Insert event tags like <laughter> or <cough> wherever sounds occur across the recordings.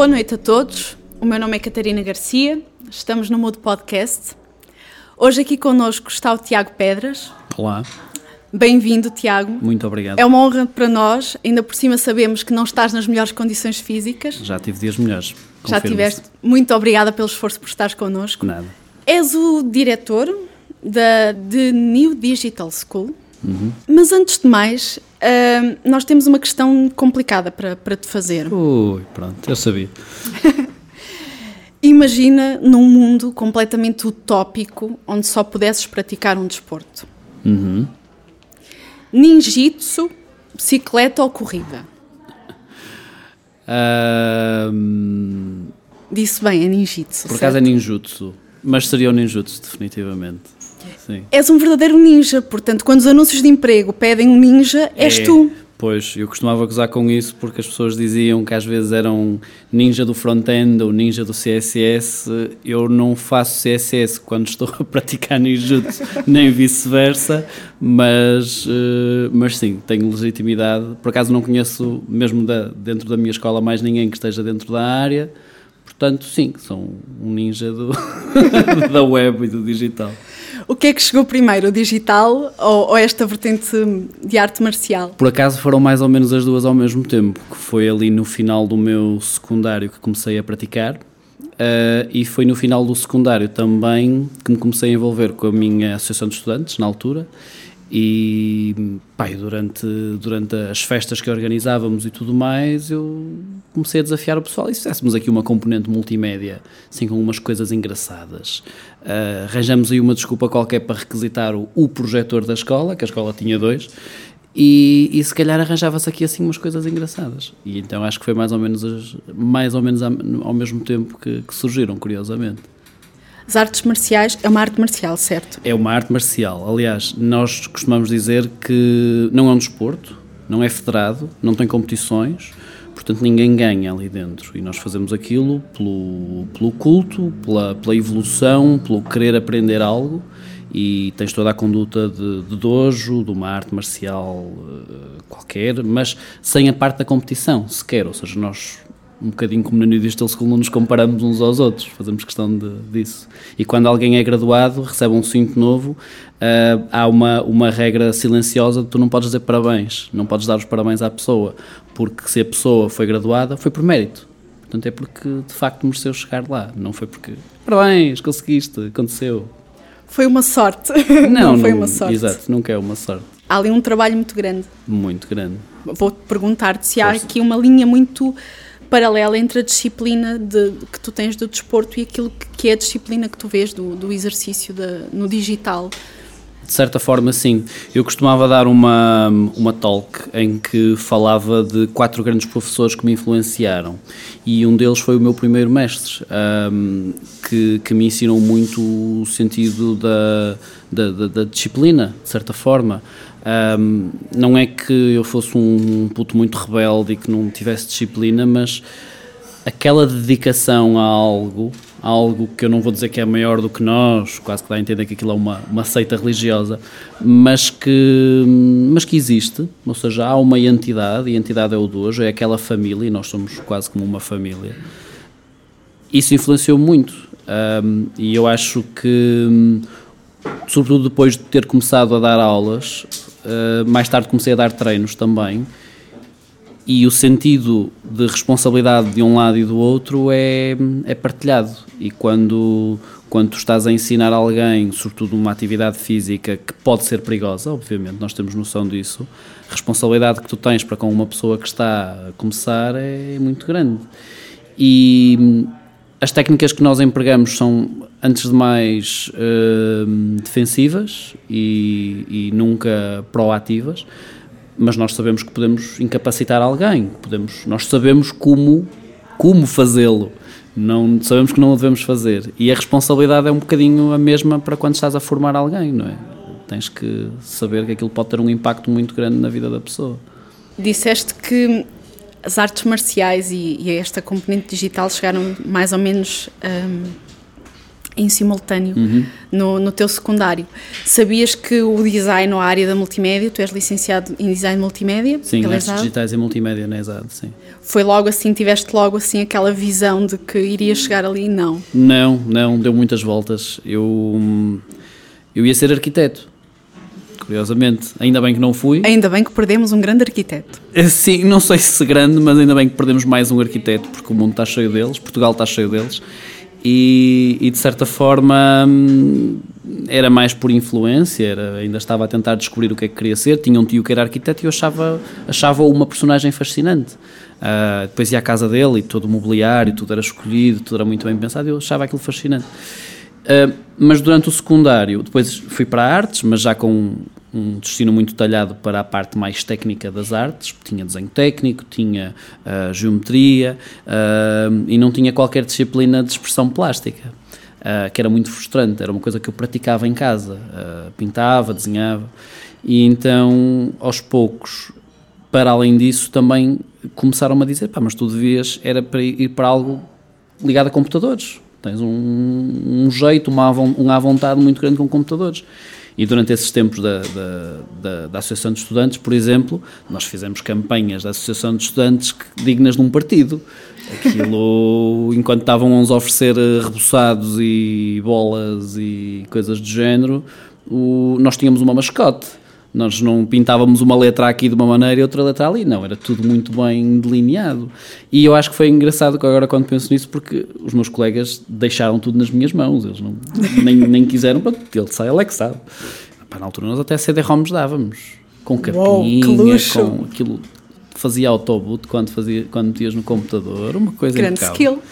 Boa noite a todos. O meu nome é Catarina Garcia. Estamos no Mudo Podcast. Hoje aqui connosco está o Tiago Pedras. Olá. Bem-vindo, Tiago. Muito obrigado. É uma honra para nós. Ainda por cima sabemos que não estás nas melhores condições físicas. Já tive dias melhores. Já tiveste. Muito obrigada pelo esforço por estares connosco. Nada. És o diretor da The New Digital School. Uhum. Mas antes de mais, uh, nós temos uma questão complicada para, para te fazer. Ui, pronto, eu sabia. <laughs> Imagina num mundo completamente utópico onde só pudesses praticar um desporto. Uhum. Ninjitsu, bicicleta ou corrida? Uh, Disse bem, é ninjitsu. Por acaso é ninjutsu, mas seria o ninjutsu, definitivamente. Sim. És um verdadeiro ninja, portanto, quando os anúncios de emprego pedem um ninja, és é, tu. Pois, eu costumava gozar com isso porque as pessoas diziam que às vezes eram ninja do front-end ou ninja do CSS. Eu não faço CSS quando estou <laughs> a praticar ninjutsu, nem vice-versa, mas, eh, mas sim, tenho legitimidade. Por acaso não conheço, mesmo da, dentro da minha escola, mais ninguém que esteja dentro da área. Portanto, sim, sou um ninja do, <laughs> da web e do digital. O que é que chegou primeiro, o digital ou, ou, esta vertente de arte marcial? Por acaso foram mais ou menos as duas ao mesmo tempo, que foi ali no final do meu secundário que comecei a praticar. Uh, e foi no final do secundário também que me comecei a envolver com a minha associação de estudantes, na altura, e pai, durante, durante as festas que organizávamos e tudo mais, eu comecei a desafiar o pessoal. E se fizéssemos aqui uma componente multimédia, assim com umas coisas engraçadas, uh, arranjamos aí uma desculpa qualquer para requisitar o, o projetor da escola, que a escola tinha dois, e, e se calhar arranjava-se aqui assim umas coisas engraçadas. E então acho que foi mais ou menos, mais ou menos ao mesmo tempo que, que surgiram, curiosamente. As artes marciais é uma arte marcial, certo? É uma arte marcial. Aliás, nós costumamos dizer que não é um desporto, não é federado, não tem competições, portanto ninguém ganha ali dentro. E nós fazemos aquilo pelo, pelo culto, pela, pela evolução, pelo querer aprender algo e tens toda a conduta de, de dojo, de uma arte marcial uh, qualquer, mas sem a parte da competição sequer, ou seja, nós um bocadinho como no New Digital School, não nos comparamos uns aos outros, fazemos questão de, disso. E quando alguém é graduado, recebe um cinto novo, uh, há uma, uma regra silenciosa de tu não podes dizer parabéns, não podes dar os parabéns à pessoa, porque se a pessoa foi graduada, foi por mérito. Portanto, é porque de facto mereceu chegar lá, não foi porque parabéns, conseguiste, aconteceu. Foi uma sorte. Não, <laughs> não foi uma sorte. Exato, nunca é uma sorte. Há ali um trabalho muito grande. Muito grande. Vou-te perguntar-te se há aqui uma linha muito paralela entre a disciplina de, que tu tens do desporto e aquilo que é a disciplina que tu vês do, do exercício de, no digital. De certa forma, sim. Eu costumava dar uma, uma talk em que falava de quatro grandes professores que me influenciaram e um deles foi o meu primeiro mestre, um, que, que me ensinou muito o sentido da, da, da, da disciplina, de certa forma. Um, não é que eu fosse um puto muito rebelde e que não tivesse disciplina, mas aquela dedicação a algo, a algo que eu não vou dizer que é maior do que nós, quase que dá a entender que aquilo é uma, uma seita religiosa, mas que, mas que existe, ou seja, há uma entidade, e a entidade é o dojo, é aquela família, e nós somos quase como uma família. Isso influenciou muito, um, e eu acho que, sobretudo depois de ter começado a dar aulas, eh, mais tarde comecei a dar treinos também. E o sentido de responsabilidade de um lado e do outro é, é partilhado. E quando, quando estás a ensinar alguém, sobretudo uma atividade física que pode ser perigosa, obviamente, nós temos noção disso, a responsabilidade que tu tens para com uma pessoa que está a começar é muito grande. E as técnicas que nós empregamos são antes de mais uh, defensivas e, e, nunca proativas, mas nós sabemos que podemos incapacitar alguém, podemos, nós sabemos como, como fazê-lo, não sabemos que não o devemos fazer e a responsabilidade é um bocadinho a mesma para quando estás a formar alguém, não é? Tens que saber que aquilo pode ter um impacto muito grande na vida da pessoa. Disseste que as artes marciais e, e esta componente digital chegaram mais ou menos um, em simultâneo uhum. no, no teu secundário. Sabias que o design ou a área da multimédia, tu és licenciado em design multimédia? Sim, artes digitais e multimédia na ESAD, sim. Foi logo assim, tiveste logo assim aquela visão de que irias chegar ali? Não. Não, não, deu muitas voltas. Eu, eu ia ser arquiteto. Curiosamente, ainda bem que não fui. Ainda bem que perdemos um grande arquiteto. Eh, sim, não sei se grande, mas ainda bem que perdemos mais um arquiteto, porque o mundo está cheio deles, Portugal está cheio deles e, e, de certa forma hum, era mais por influência, era, ainda estava a tentar descobrir o que é que queria ser. Tinha um tio que era arquiteto e eu achava, achava uma personagem fascinante. Uh, depois ia à casa dele e todo o mobiliário, tudo era escolhido, tudo era muito bem pensado e eu achava aquilo fascinante. Uh, mas durante o secundário, depois fui para artes, mas já com um destino muito detalhado para a parte mais técnica das artes, tinha desenho técnico, tinha uh, geometria uh, e não tinha qualquer disciplina de expressão plástica, uh, que era muito frustrante, era uma coisa que eu praticava em casa, pintava, desenhava, e então aos poucos, para além disso, também começaram-me a dizer, pá, mas tu devias, era para ir para algo ligado a computadores, tens um, um jeito, uma, uma vontade muito grande com computadores. E durante esses tempos da, da, da, da, Associação de Estudantes, por exemplo, nós fizemos campanhas da Associação de Estudantes dignas de um partido. Aquilo, <laughs> enquanto estavam uns a oferecer eh, reboçados e bolas e coisas do género, o, nós tínhamos uma mascote. Nós não pintávamos uma letra aqui de uma maneira e outra letra ali, não, era tudo muito bem delineado. E eu acho que foi engraçado agora quando penso nisso, porque os meus colegas deixaram tudo nas minhas mãos, eles não, nem, nem quiseram, pronto, ele sai, ele é que sabe. Pá, na altura nós até CD-ROMs dávamos, com capinha, com aquilo, fazia autoboot quando, fazia, quando metias no computador, uma coisa Grande impecável. skill.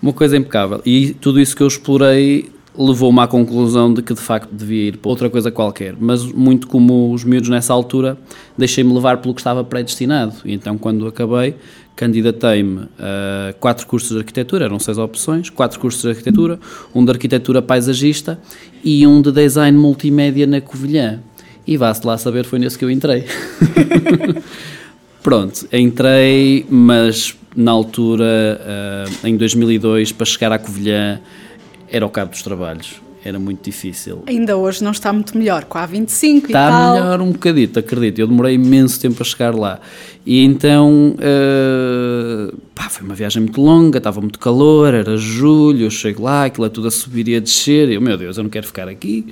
Uma coisa impecável. E tudo isso que eu explorei levou-me à conclusão de que de facto devia ir para outra coisa qualquer, mas muito como os miúdos nessa altura, deixei-me levar pelo que estava predestinado. E então, quando acabei, candidatei-me a quatro cursos de arquitetura, eram seis opções, quatro cursos de arquitetura, um de arquitetura paisagista e um de design multimédia na Covilhã. E vá-se lá saber, foi nesse que eu entrei. <laughs> Pronto, entrei, mas na altura, em 2002, para chegar à Covilhã, era o cabo dos trabalhos. Era muito difícil. Ainda hoje não está muito melhor, com a 25 está e tal. Está melhor um bocadito, acredito. Eu demorei imenso tempo a chegar lá. E então, uh, pá, foi uma viagem muito longa, estava muito calor, era julho, eu chego lá, aquilo é tudo a subir e a descer. E eu, meu Deus, eu não quero ficar aqui.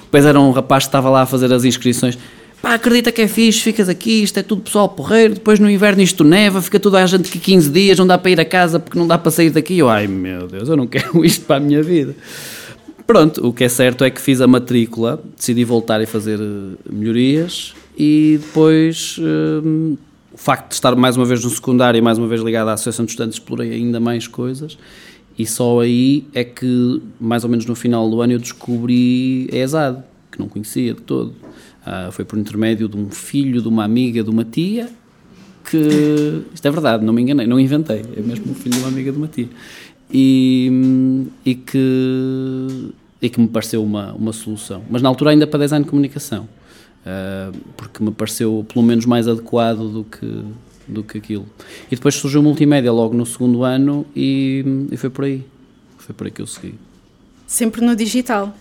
Depois era um rapaz que estava lá a fazer as inscrições pá, acredita que é fixe, ficas aqui, isto é tudo pessoal porreiro, depois no inverno isto neva, fica toda a gente aqui 15 dias, não dá para ir a casa porque não dá para sair daqui. Eu, ai meu Deus, eu não <laughs> quero isto para a minha vida. Pronto, o que é certo é que fiz a matrícula, decidi voltar e fazer eh, melhorias e depois um, o facto de estar mais uma vez no secundário e mais uma vez ligado à Associação de Estudantes, explorei ainda mais coisas e só aí é que, mais ou menos no final do ano, eu descobri a ESAD, que não conhecia de todo. Uh, foi por intermédio de um filho, de uma amiga, de uma tia, que. Isto é verdade, não me enganei, não inventei. É mesmo o filho de uma amiga, de uma tia. E, e, que, e que me pareceu uma, uma solução. Mas na altura ainda para design de comunicação. Uh, porque me pareceu pelo menos mais adequado do que, do que aquilo. E depois surgiu multimédia logo no segundo ano e, e foi por aí. Foi por aí que eu segui. Sempre no digital.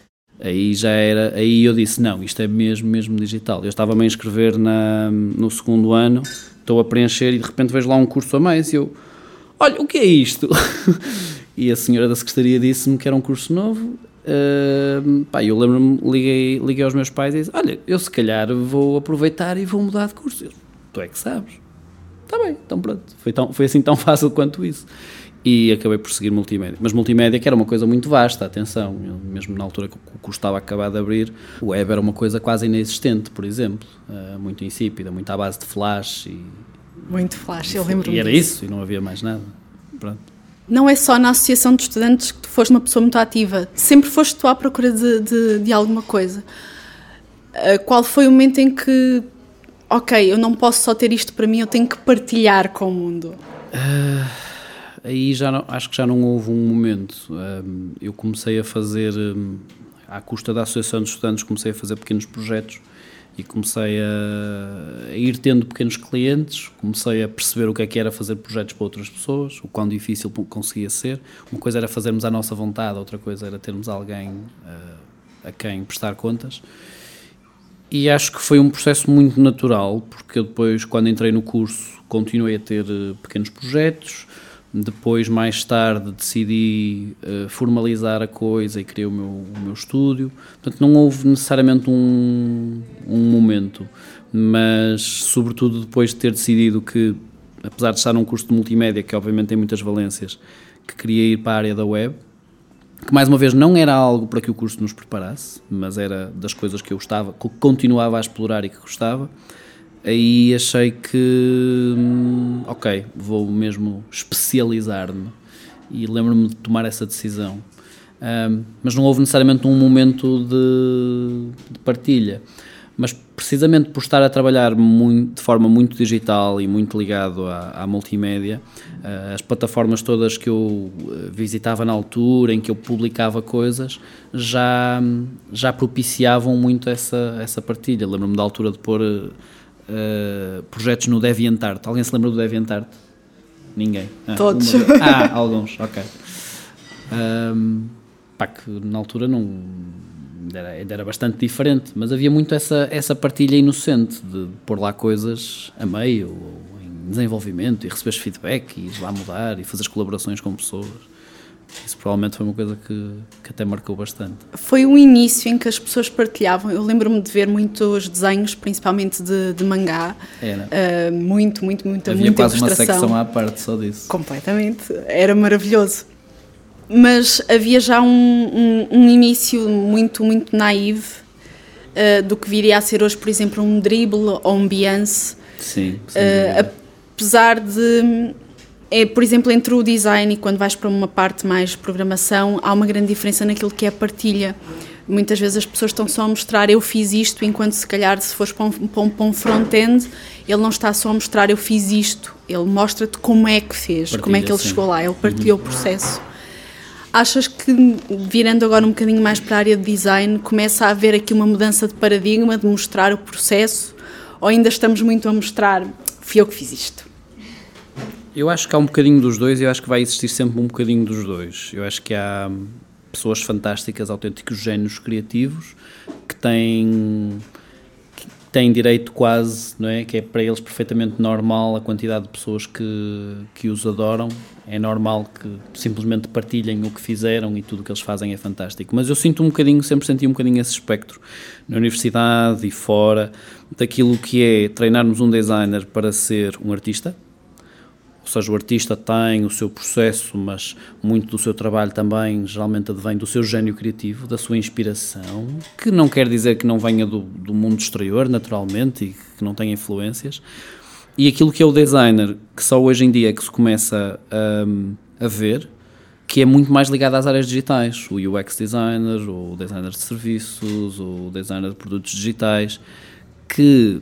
Aí já era, aí eu disse, não, isto é mesmo, mesmo digital. Eu estava-me a inscrever na, no segundo ano, estou a preencher e de repente vejo lá um curso a mais e eu, olha, o que é isto? <laughs> e a senhora da secretaria disse-me que era um curso novo. Uh, pá, eu lembro-me, liguei, liguei aos meus pais e disse, olha, eu se calhar vou aproveitar e vou mudar de curso. Eu, tu é que sabes. Está bem, então pronto. Foi, tão, foi assim tão <laughs> fácil quanto isso e acabei por seguir multimédia. Mas multimédia que era uma coisa muito vasta, atenção, mesmo na altura que o curso estava acabado de abrir, o web era uma coisa quase inexistente, por exemplo, uh, muito insípida, muito à base de flash e... Muito flash, eu lembro-me E era disso. isso, e não havia mais nada. Pronto. Não é só na associação de estudantes que tu foste uma pessoa muito ativa, sempre foste tu à procura de, de, de alguma coisa. Uh, qual foi o momento em que, ok, eu não posso só ter isto para mim, eu tenho que partilhar com o mundo? Uh aí já não, acho que já não houve um momento. Eu comecei a fazer, à custa da Associação de Estudantes, comecei a fazer pequenos projetos e comecei a, a, ir tendo pequenos clientes, comecei a perceber o que é que era fazer projetos para outras pessoas, o quão difícil conseguia ser. Uma coisa era fazermos à nossa vontade, outra coisa era termos alguém uh, a quem prestar contas. E acho que foi um processo muito natural, porque eu depois, quando entrei no curso, continuei a ter uh, pequenos projetos. Depois, mais tarde, decidi uh, formalizar a coisa e criei o meu, o meu estúdio. Portanto, não houve necessariamente um, um momento, mas, sobretudo, depois de ter decidido que, apesar de estar num curso de multimédia, que obviamente tem muitas valências, que queria ir para a área da web, que mais uma vez não era algo para que o curso nos preparasse, mas era das coisas que eu gostava, que continuava a explorar e que gostava aí achei que, hum, ok, vou mesmo especializar-me e lembro-me de tomar essa decisão. Um, mas não houve necessariamente um momento de, de, partilha. Mas precisamente por estar a trabalhar muito, de forma muito digital e muito ligado à, à multimédia, uh, as plataformas todas que eu eh, visitava na altura, em que eu publicava coisas, já, já propiciavam muito essa, essa partilha. Lembro-me da altura de pôr uh, projetos no DeviantArt. Alguém se lembra do DeviantArt? Ninguém. Ah, Todos. Uma... <laughs> Ah, alguns, ok. Um, pá, que na altura não era, era bastante diferente, mas havia muito essa, essa partilha inocente de pôr lá coisas a meio, ou em desenvolvimento, e receber feedback, e ir lá mudar, e fazer colaborações com pessoas. Isso provavelmente foi uma coisa que, que até marcou bastante. Foi o início em que as pessoas partilhavam. Eu lembro-me de ver muitos desenhos, principalmente de, de mangá. Era. Uh, muito, muito, muito, Havia muita quase uma secção à parte só disso. Completamente. Era maravilhoso. Mas havia já um, um, um início muito, muito naive uh, do que viria a ser hoje, por exemplo, um dribble ou um Beyoncé. Sim. Uh, apesar de é, por exemplo, entre o design e quando vais para uma parte mais programação, há uma grande diferença naquilo que é a partilha. Muitas vezes as pessoas estão só a mostrar eu fiz isto, enquanto se calhar se fores para um, para um front-end, ele não está só a mostrar eu fiz isto, ele mostra-te como é que fez, partilha, como é que ele sim. chegou lá, ele partilhou uhum. o processo. Achas que, virando agora um bocadinho mais para a área de design, começa a haver aqui uma mudança de paradigma, de mostrar o processo, ou ainda estamos muito a mostrar, fui eu que fiz isto? Eu acho que há um bocadinho dos dois eu acho que vai existir sempre um bocadinho dos dois. Eu acho que há pessoas fantásticas, autênticos génios criativos que têm que têm direito quase, não é? Que é para eles perfeitamente normal a quantidade de pessoas que, que os adoram. É normal que simplesmente partilhem o que fizeram e tudo o que eles fazem é fantástico. Mas eu sinto um bocadinho, sempre senti um bocadinho esse espectro na universidade e fora daquilo que é treinarmos um designer para ser um artista ou seja, o artista tem o seu processo, mas muito do seu trabalho também geralmente advém do seu gênio criativo, da sua inspiração, que não quer dizer que não venha do, do mundo exterior, naturalmente, e que não tenha influências. E aquilo que é o designer, que só hoje em dia é que se começa a, ver, que é muito mais ligado às áreas digitais, o UX designer, o designer de serviços, o designer de produtos digitais, que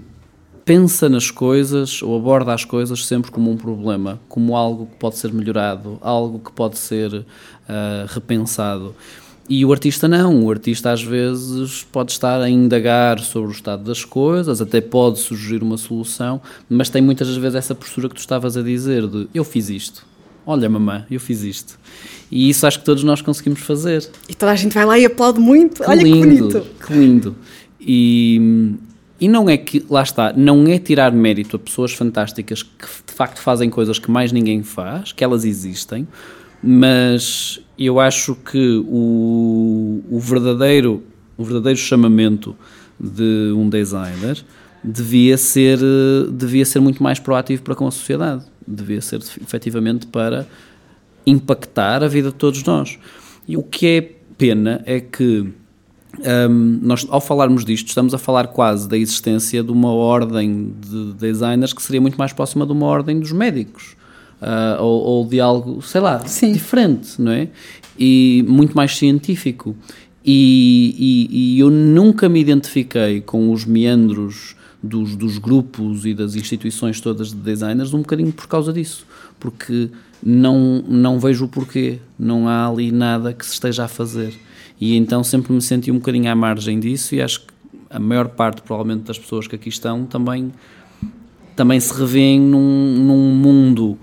pensa nas coisas ou aborda as coisas sempre como um problema, como algo que pode ser melhorado, algo que pode ser uh, repensado. E o artista não, o artista às vezes pode estar a indagar sobre o estado das coisas, até pode surgir uma solução, mas tem muitas vezes essa postura que tu estavas a dizer de eu fiz isto, olha mamãe, eu fiz isto. E isso acho que todos nós conseguimos fazer. E toda a gente vai lá e aplaude muito, que olha lindo, que bonito. Que lindo. E, e não é que, lá está, não é tirar mérito a pessoas fantásticas que de facto fazem coisas que mais ninguém faz, que elas existem, mas eu acho que o, o verdadeiro, o verdadeiro chamamento de um designer devia ser, devia ser muito mais proativo para com a sociedade, devia ser efetivamente para impactar a vida de todos nós. E o que é pena é que um, nós, ao falarmos disto, estamos a falar quase da existência de uma ordem de designers que seria muito mais próxima de uma ordem dos médicos. Uh, ou, ou, de algo, sei lá, Sim. diferente, não é? E muito mais científico. E, e, e, eu nunca me identifiquei com os meandros dos, dos grupos e das instituições todas de designers um bocadinho por causa disso. Porque não, não vejo o porquê. Não há ali nada que se esteja a fazer. E então sempre me senti um bocadinho à margem disso e acho que a maior parte, provavelmente, das pessoas que aqui estão também, também se revêem num, num mundo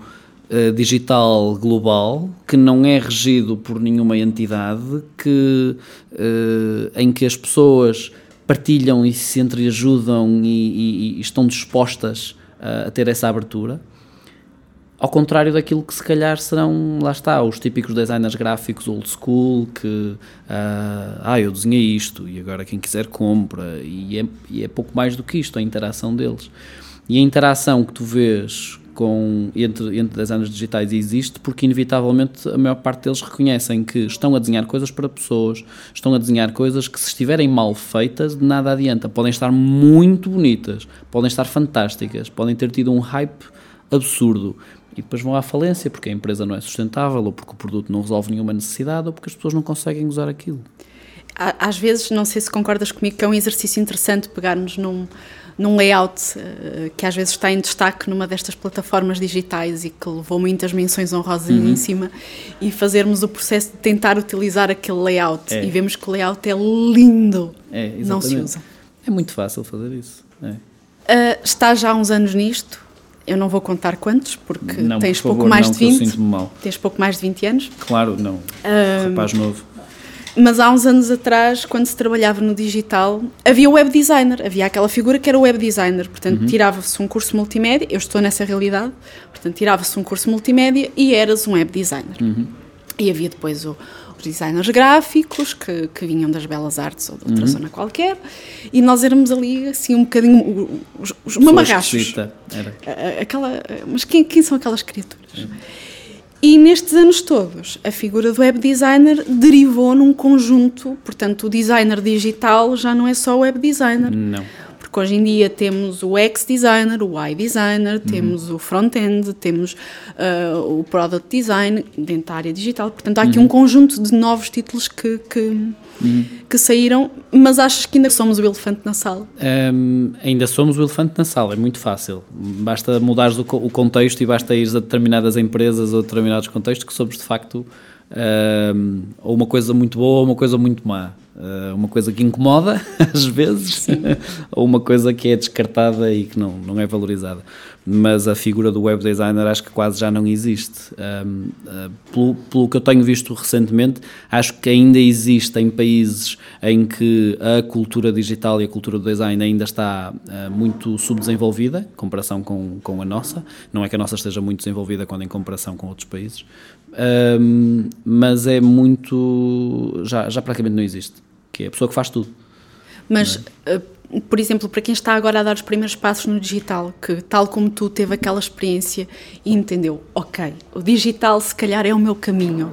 uh, digital global que não é regido por nenhuma entidade, que, uh, em que as pessoas partilham e se entreajudam e, e, e estão dispostas a, a ter essa abertura ao contrário daquilo que se calhar serão, lá está, os típicos designers gráficos old school que, uh, ah, eu desenhei isto e agora quem quiser compra, e é, e é pouco mais do que isto, a interação deles. E a interação que tu vês com, entre, entre designers digitais existe porque, inevitavelmente, a maior parte deles reconhecem que estão a desenhar coisas para pessoas, estão a desenhar coisas que, se estiverem mal feitas, de nada adianta. Podem estar muito bonitas, podem estar fantásticas, podem ter tido um hype absurdo, e depois vão à falência porque a empresa não é sustentável ou porque o produto não resolve nenhuma necessidade ou porque as pessoas não conseguem usar aquilo. Às vezes, não sei se concordas comigo, que é um exercício interessante pegarmos num, num layout uh, que às vezes está em destaque numa destas plataformas digitais e que levou muitas menções honrosas uhum. em cima e fazermos o processo de tentar utilizar aquele layout é. e vemos que o layout é lindo, é, não se usa. É muito fácil fazer isso. É. Uh, está já há uns anos nisto, eu não vou contar quantos, porque não, tens por favor, pouco mais não, de 20. mal. Tens pouco mais de 20 anos. Claro, não. Um, Rapaz novo. Mas há uns anos atrás, quando se trabalhava no digital, havia o web designer, havia aquela figura que era o web designer. Portanto, uhum. tirava-se um curso multimédia, eu estou nessa realidade, portanto, tirava-se um curso multimédia e eras um web designer. Uhum. E havia depois o, designers gráficos que, que vinham das belas artes ou de outra uhum. zona qualquer e nós éramos ali assim um bocadinho os, os mamarrachos aquela mas quem, quem são aquelas criaturas uhum. e nestes anos todos a figura do web designer derivou num conjunto portanto o designer digital já não é só o web designer não porque hoje em dia temos o X designer, o Y designer, uhum. temos o front-end, temos uh, o product design dentro da área digital. Portanto, há aqui uhum. um conjunto de novos títulos que, que, uhum. que, saíram, mas achas que ainda somos o elefante na sala? Um, ainda somos o elefante na sala, é muito fácil. Basta mudares o, o contexto e basta ires a determinadas empresas ou determinados contextos que somos de facto um, ou uma coisa muito boa ou uma coisa muito má. Uh, uma coisa que incomoda <laughs> às vezes, ou uma coisa que é descartada e que não, não é valorizada. Mas a figura do web designer acho que quase já não existe. Um, uh, pelo, pelo que eu tenho visto recentemente, acho que ainda existe em países em que a cultura digital e a cultura do design ainda está uh, muito subdesenvolvida, em comparação com, com a nossa. Não é que a nossa esteja muito desenvolvida quando em comparação com outros países, um, mas é muito. Já, já praticamente não existe que é a pessoa que faz tudo. Mas, é? uh, por exemplo, para quem está agora a dar os primeiros passos no digital, que tal como tu teve aquela experiência e entendeu, ok, o digital se calhar é o meu caminho,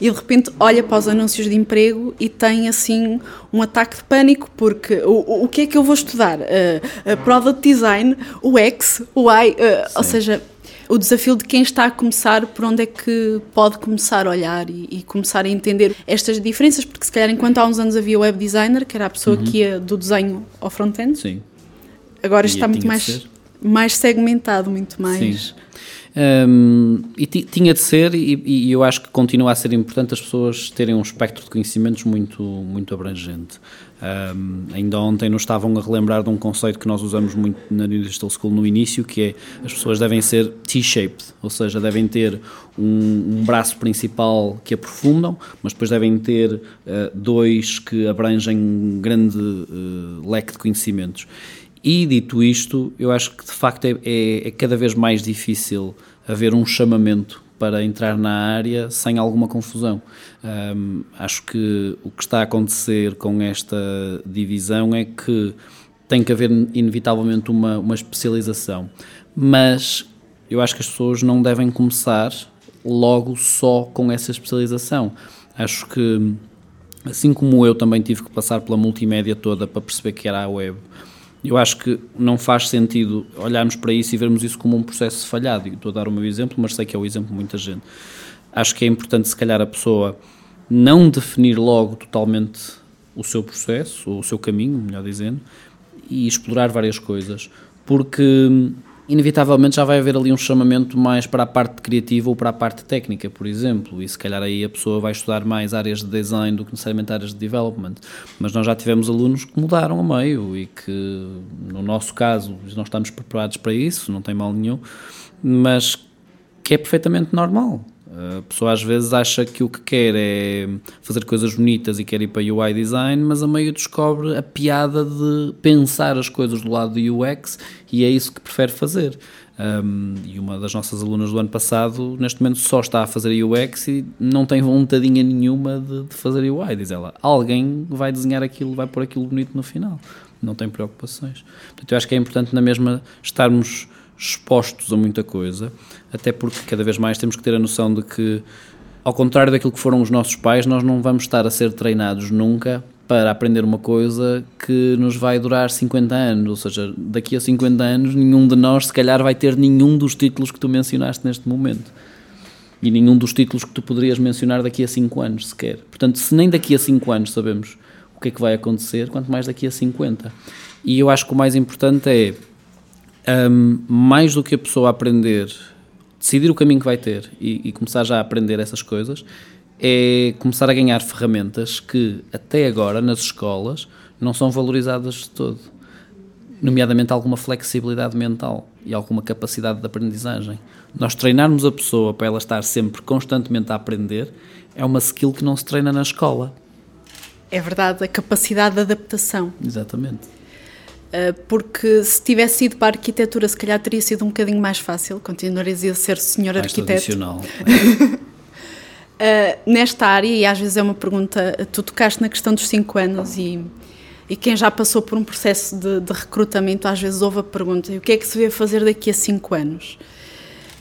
e de repente olha para os anúncios de emprego e tem assim um ataque de pânico, porque o, o que é que eu vou estudar? Uh, uh, product design, o X, o Y, uh, ou seja o desafio de quem está a começar, por onde é que pode começar a olhar e, e, começar a entender estas diferenças, porque se calhar enquanto há uns anos havia o web designer, que era a pessoa uhum. que ia do desenho ao front-end, Sim. agora e está muito mais, mais segmentado, muito mais... Sim. Um, e tinha de ser, e, e, eu acho que continua a ser importante as pessoas terem um espectro de conhecimentos muito, muito abrangente. Um, ainda ontem nos estavam a relembrar de um conceito que nós usamos muito na Digital School no início, que é as pessoas devem ser T-shaped, ou seja, devem ter um, um, braço principal que aprofundam, mas depois devem ter uh, dois que abrangem um grande uh, leque de conhecimentos. E dito isto, eu acho que de facto é, é, é cada vez mais difícil haver um chamamento para entrar na área sem alguma confusão. Um, acho que o que está a acontecer com esta divisão é que tem que haver inevitavelmente uma, uma especialização, mas eu acho que as pessoas não devem começar logo só com essa especialização. Acho que, assim como eu também tive que passar pela multimédia toda para perceber que era a web, eu acho que não faz sentido olharmos para isso e vermos isso como um processo falhado. estou a dar o meu exemplo, mas sei que é o exemplo de muita gente. Acho que é importante, se calhar, a pessoa não definir logo totalmente o seu processo, ou o seu caminho, melhor dizendo, e explorar várias coisas. Porque inevitavelmente já vai haver ali um chamamento mais para a parte criativa ou para a parte técnica, por exemplo, e se calhar aí a pessoa vai estudar mais áreas de design do que necessariamente áreas de development. Mas nós já tivemos alunos que mudaram a meio e que, no nosso caso, não estamos preparados para isso, não tem mal nenhum, mas que é perfeitamente normal. A pessoa às vezes acha que o que quer é fazer coisas bonitas e quer ir para UI design, mas a meio descobre a piada de pensar as coisas do lado do UX e é isso que prefere fazer. Um, e uma das nossas alunas do ano passado, neste momento, só está a fazer UX e não tem vontadinha nenhuma de, de fazer UI. Diz ela: alguém vai desenhar aquilo, vai pôr aquilo bonito no final. Não tem preocupações. Portanto, eu acho que é importante na mesma estarmos expostos a muita coisa, até porque cada vez mais temos que ter a noção de que, ao contrário daquilo que foram os nossos pais, nós não vamos estar a ser treinados nunca para aprender uma coisa que nos vai durar 50 anos, ou seja, daqui a 50 anos nenhum de nós se calhar vai ter nenhum dos títulos que tu mencionaste neste momento. E nenhum dos títulos que tu poderias mencionar daqui a 5 anos sequer. Portanto, se nem daqui a 5 anos sabemos o que é que vai acontecer, quanto mais daqui a 50. E eu acho que o mais importante é um, mais do que a pessoa aprender, decidir o caminho que vai ter e, e, começar já a aprender essas coisas, é começar a ganhar ferramentas que até agora nas escolas não são valorizadas de todo. Nomeadamente alguma flexibilidade mental e alguma capacidade de aprendizagem. Nós treinarmos a pessoa para ela estar sempre constantemente a aprender é uma skill que não se treina na escola. É verdade, a capacidade de adaptação. Exatamente. Eh, porque se tivesse ido para a arquitetura, se calhar teria sido um bocadinho mais fácil, continuarias a ser senhor mais arquiteto. Tradicional. uh, <laughs> nesta área, e às vezes é uma pergunta, tu tocaste na questão dos 5 anos e, e quem já passou por um processo de, de, recrutamento às vezes ouve a pergunta: o que é que se vê fazer daqui a 5 anos?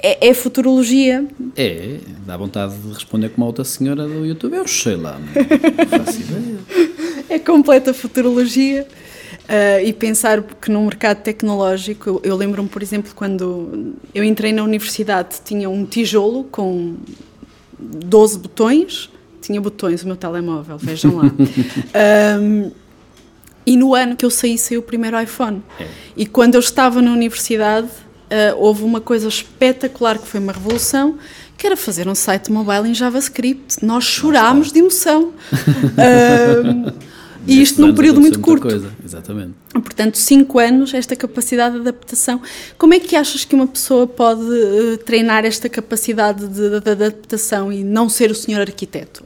É, é, futurologia? É, dá vontade de responder como a outra senhora do YouTube. Eu sei lá, não <laughs> faço ideia. É completa futurologia. Uh, e pensar que no mercado tecnológico, eu, eu lembro-me, por exemplo, quando eu entrei na universidade, tinha um tijolo com 12 botões, tinha botões o meu telemóvel, vejam lá. <laughs> um, e no ano que eu saí, saiu o primeiro iPhone. É. E quando eu estava na universidade, uh, houve uma coisa espetacular que foi uma revolução, que era fazer um site mobile em JavaScript. Nós chorámos de emoção. <laughs> E isto num período muito curto. Coisa. Exatamente. Portanto, cinco anos, esta capacidade de adaptação. Como é que achas que uma pessoa pode uh, treinar esta capacidade de, de, adaptação e não ser o senhor arquiteto?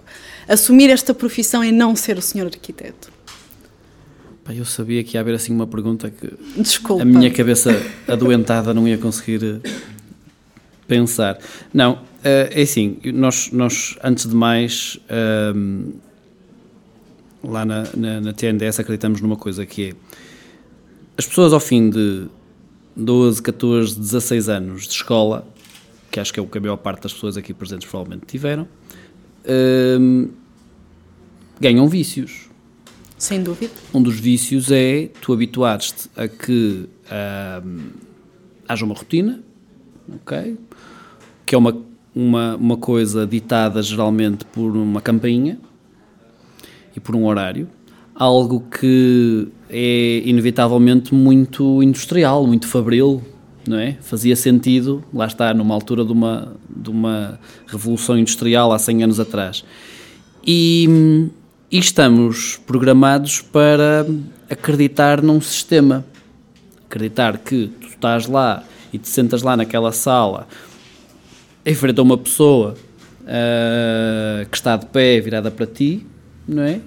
Assumir esta profissão e não ser o senhor arquiteto? eu sabia que ia haver assim uma pergunta que Desculpa. a minha cabeça adoentada não ia conseguir eh, pensar. Não, eh, é assim, nós, nós antes de mais ehm, lá na, na, na TNDS acreditamos numa coisa que é as pessoas ao fim de 12, 14, 16 anos de escola, que acho que é o que a maior parte das pessoas aqui presentes provavelmente tiveram, hum, ganham vícios. Sem dúvida. Um dos vícios é tu habituares-te a que hum, haja uma rotina, ok? Que é uma, uma, uma coisa ditada geralmente por uma campainha, e por um horário, algo que é inevitavelmente muito industrial, muito fabril, não é? Fazia sentido, lá está, numa altura de uma, de uma revolução industrial há 100 anos atrás. E, e estamos programados para acreditar num sistema. Acreditar que tu estás lá e te sentas lá naquela sala em frente a uma pessoa uh, que está de pé virada para ti não é?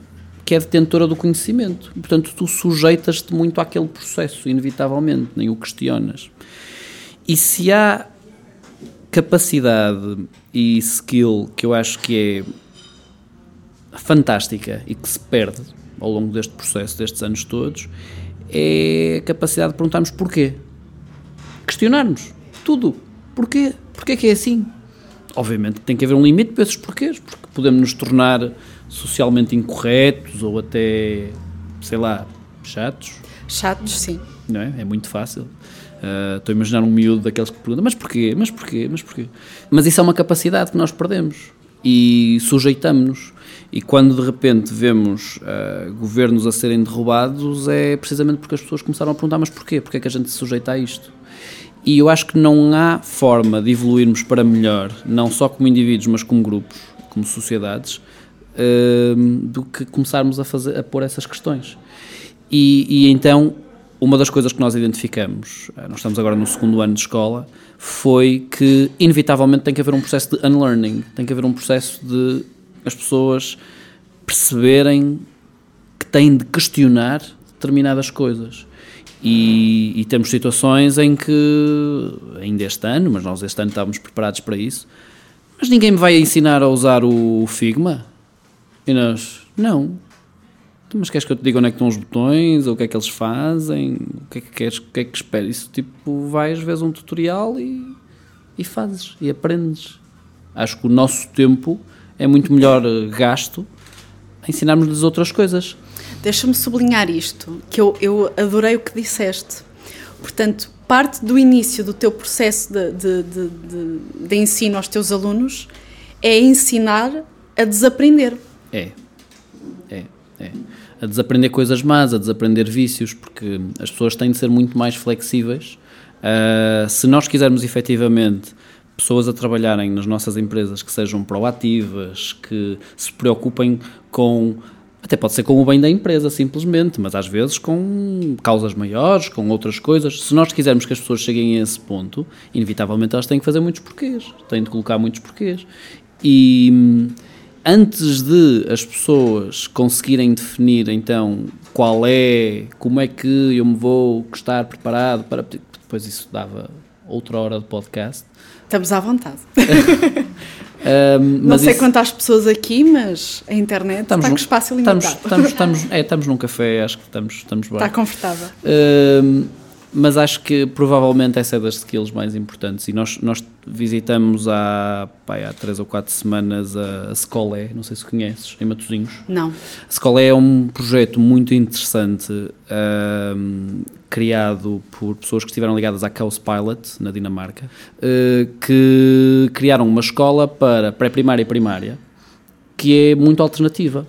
Que é detentora do conhecimento. Portanto, tu sujeitas-te muito àquele processo, inevitavelmente, nem o questionas. E se há capacidade e skill que eu acho que é fantástica e que se perde ao longo deste processo, destes anos todos, é a capacidade de perguntarmos porquê. Questionarmos tudo. Porquê? Porquê que é assim? Obviamente tem que haver um limite para esses porquês, porque podemos nos tornar socialmente incorretos ou até, sei lá, chatos. Chatos, sim. Não é? É muito fácil. Uh, estou a imaginar um miúdo daqueles que perguntam, mas porquê? Mas porquê? Mas porquê? Mas isso é uma capacidade que nós perdemos e sujeitamos-nos. E quando de repente vemos uh, governos a serem derrubados, é precisamente porque as pessoas começaram a perguntar: mas porquê? Porquê é que a gente se sujeita a isto? E eu acho que não há forma de evoluirmos para melhor, não só como indivíduos, mas como grupos, como sociedades, uh, do que começarmos a, fazer, a pôr essas questões. E, e, então, uma das coisas que nós identificamos, eh, nós estamos agora no segundo ano de escola, foi que, inevitavelmente, tem que haver um processo de unlearning, tem que haver um processo de as pessoas perceberem que têm de questionar determinadas coisas. E, e, temos situações em que, ainda este ano, mas nós este ano estávamos preparados para isso, mas ninguém me vai ensinar a usar o Figma? E nós, não. Então, mas queres que eu te diga onde é que estão os botões, ou o que é que eles fazem, o que é que queres, o que é que esperas? Isso, tipo, vais, vês um tutorial e, e fazes, e aprendes. Acho que o nosso tempo é muito melhor gasto a ensinarmos-lhes outras coisas. Deixa-me sublinhar isto, que eu, eu adorei o que disseste. Portanto, parte do início do teu processo de, de, de, de, de ensino aos teus alunos é ensinar a desaprender. É, é, é. A desaprender coisas más, a desaprender vícios, porque as pessoas têm de ser muito mais flexíveis. Uh, se nós quisermos efetivamente pessoas a trabalharem nas nossas empresas que sejam proativas, que se preocupem com até pode ser com o bem da empresa, simplesmente, mas às vezes com causas maiores, com outras coisas. Se nós quisermos que as pessoas cheguem a esse ponto, inevitavelmente elas têm que fazer muitos porquês, têm de colocar muitos porquês. E antes de as pessoas conseguirem definir então qual é, como é que eu me vou estar preparado para. Depois isso dava outra hora de podcast. Estamos à vontade. <laughs> <laughs> Um, não sei isso... quantas pessoas aqui, mas a internet estamos está com espaço limitado. Estamos, estamos, <laughs> estamos, é, estamos num café, acho que estamos, estamos bem. Está confortável. Um, mas acho que provavelmente essa é das skills mais importantes. E nós, nós visitamos há, pá, há três ou quatro semanas a, a Scolé, não sei se conheces, em Matosinhos. Não. A Scolé é um projeto muito interessante, um, criado por pessoas que estiveram ligadas à Chaos Pilot, na Dinamarca, uh, que criaram uma escola para pré-primária e primária, que é muito alternativa.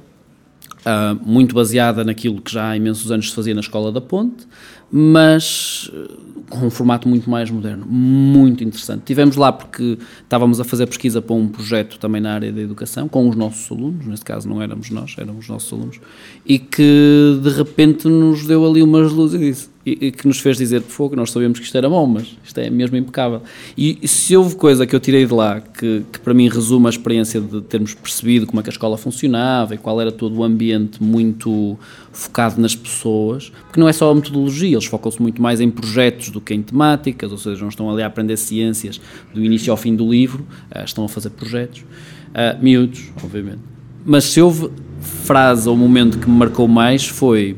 Uh, muito baseada naquilo que já há imensos anos se fazia na Escola da Ponte, mas eh, com um formato muito mais moderno, muito interessante. Tivemos lá porque estávamos a fazer pesquisa para um projeto também na área da educação, com os nossos alunos, neste caso não éramos nós, eram os nossos alunos, e que de repente nos deu ali umas luzes e disse, e, que nos fez dizer, fogo, nós sabíamos que isto era bom, mas isto é mesmo impecável. E, e se houve coisa que eu tirei de lá, que, que para mim resume a experiência de termos percebido como é que a escola funcionava e qual era todo o ambiente muito focado nas pessoas, porque não é só a metodologia, eles focam-se muito mais em projetos do que em temáticas, ou seja, não estão ali a aprender ciências do início ao fim do livro, uh, estão a fazer projetos, uh, miúdos, obviamente. Mas se houve frase ou momento que me marcou mais foi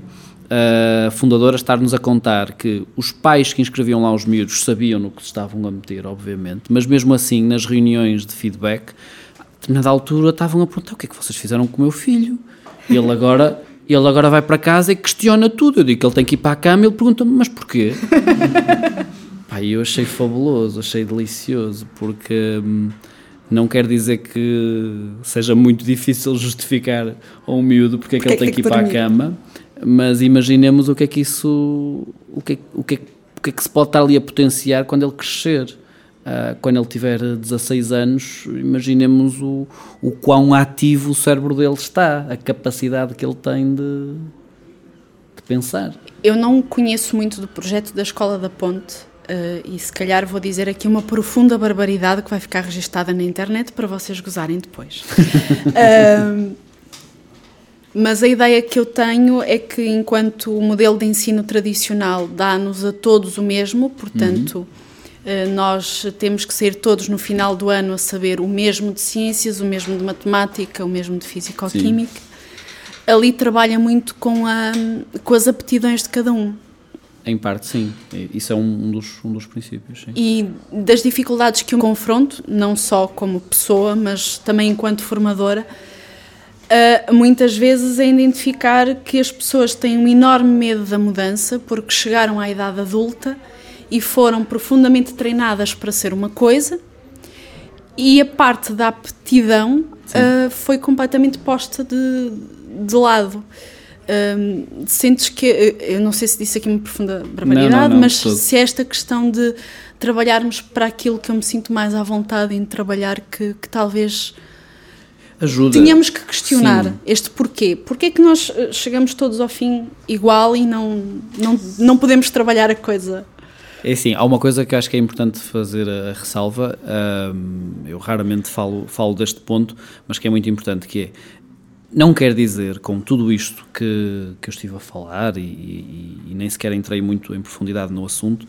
a fundadora estar-nos a contar que os pais que inscreviam lá os miúdos sabiam no que se estavam a meter, obviamente, mas mesmo assim, nas reuniões de feedback, a determinada altura estavam a perguntar o que é que vocês fizeram com o meu filho? Ele agora, ele agora vai para casa e questiona tudo. Eu digo que ele tem que ir para a cama e ele pergunta-me, mas porquê? <laughs> Pá, eu achei fabuloso, achei delicioso, porque hum, não quer dizer que seja muito difícil justificar a um miúdo porque é que ele tem que, que ir para a cama mas imaginemos o que é que isso, o que é, o que, é, o que, é que se pode estar ali a potenciar quando ele crescer. Uh, quando ele tiver 16 anos, imaginemos o, o quão ativo o cérebro dele está, a capacidade que ele tem de, de pensar. Eu não conheço muito do projeto da Escola da Ponte, Uh, e se calhar vou dizer aqui uma profunda barbaridade que vai ficar registada na internet para vocês gozarem depois. uh, <laughs> Mas a ideia que eu tenho é que, enquanto o modelo de ensino tradicional dá-nos a todos o mesmo, portanto, uhum. Nós temos que sair todos no final do ano a saber o mesmo de ciências, o mesmo de matemática, o mesmo de físico-química, ali trabalha muito com, a, com as aptidões de cada um. Em parte, sim. Isso é um, dos, um dos princípios. Sim. E das dificuldades que eu confronto, não só como pessoa, mas também enquanto formadora, Uh, muitas vezes é identificar que as pessoas têm um enorme medo da mudança porque chegaram à idade adulta e foram profundamente treinadas para ser uma coisa e a parte da aptidão uh, foi completamente posta de, de lado. hum, sentes que, eu não sei se disse aqui uma profunda barbaridade, não, não, não, mas todo. se é esta questão de trabalharmos para aquilo que eu me sinto mais à vontade em trabalhar, que, que talvez ajuda. Tínhamos que questionar Sim. este porquê. Porquê é que nós eh, chegamos todos ao fim igual e não, não, não podemos trabalhar a coisa? É assim, há uma coisa que acho que é importante fazer a ressalva, eu raramente falo, falo deste ponto, mas que é muito importante, que é, não quer dizer, com tudo isto que, que eu estive a falar e, e, e nem sequer entrei muito em profundidade no assunto,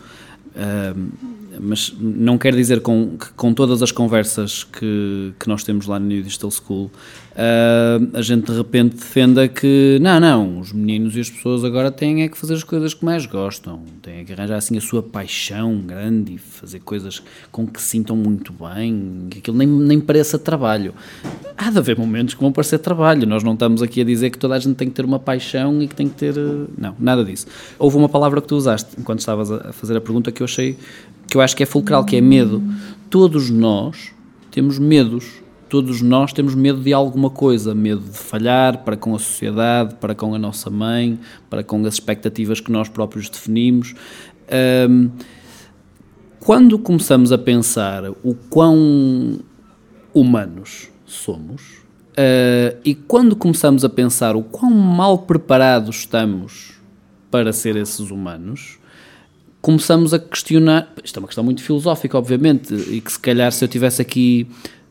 mas não quer dizer com, que com todas as conversas que, que nós temos lá no New Digital School uh, a gente de repente defenda que não, não, os meninos e as pessoas agora têm é que fazer as coisas que mais gostam, têm é que arranjar assim a sua paixão grande e fazer coisas com que se sintam muito bem, que aquilo nem, nem pareça trabalho. Há de haver momentos que vão parecer trabalho, nós não estamos aqui a dizer que toda a gente tem que ter uma paixão e que tem que ter. Não, nada disso. Houve uma palavra que tu usaste enquanto estavas a fazer a pergunta que eu achei que eu acho que é fulcral, que é medo. Todos nós temos medos. Todos nós temos medo de alguma coisa, medo de falhar para com a sociedade, para com a nossa mãe, para com as expectativas que nós próprios definimos. Um, quando começamos a pensar o quão humanos somos, uh, e quando começamos a pensar o quão mal preparados estamos para ser esses humanos, começamos a questionar. Isto é uma questão muito filosófica, obviamente, e que se calhar se eu tivesse aqui,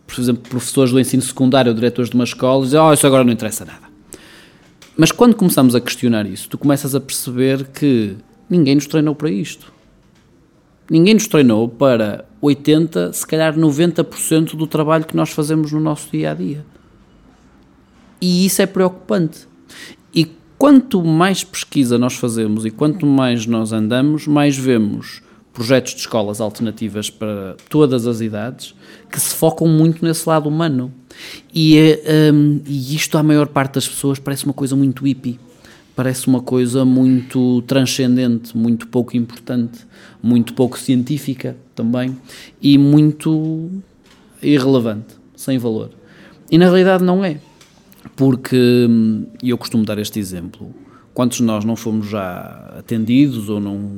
por exemplo, professores do ensino secundário ou diretores de uma escola, dizer, oh, isso agora não interessa nada. Mas quando começamos a questionar isso, tu começas a perceber que ninguém nos treinou para isto. Ninguém nos treinou para 80, se calhar 90% do trabalho que nós fazemos no nosso dia a dia. E isso é preocupante. E quanto mais pesquisa nós fazemos e quanto mais nós andamos, mais vemos projetos de escolas alternativas para todas as idades que se focam muito nesse lado humano. E, um, e isto, à maior parte das pessoas, parece uma coisa muito hippie, parece uma coisa muito transcendente, muito pouco importante, muito pouco científica também e muito irrelevante, sem valor. E na realidade não é. Porque, e eu costumo dar este exemplo, quantos de nós não fomos já atendidos ou não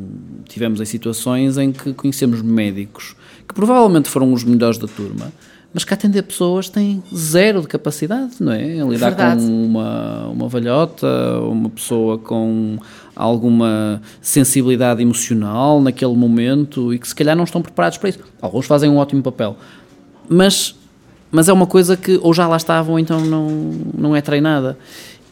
tivemos em situações em que conhecemos médicos que provavelmente foram os melhores da turma, mas que atender pessoas têm zero de capacidade, não é? Em lidar Verdade. com uma, uma velhota, uma pessoa com alguma sensibilidade emocional naquele momento e que se calhar não estão preparados para isso. Alguns fazem um ótimo papel, mas mas é uma coisa que ou já lá estavam então não, não é treinada.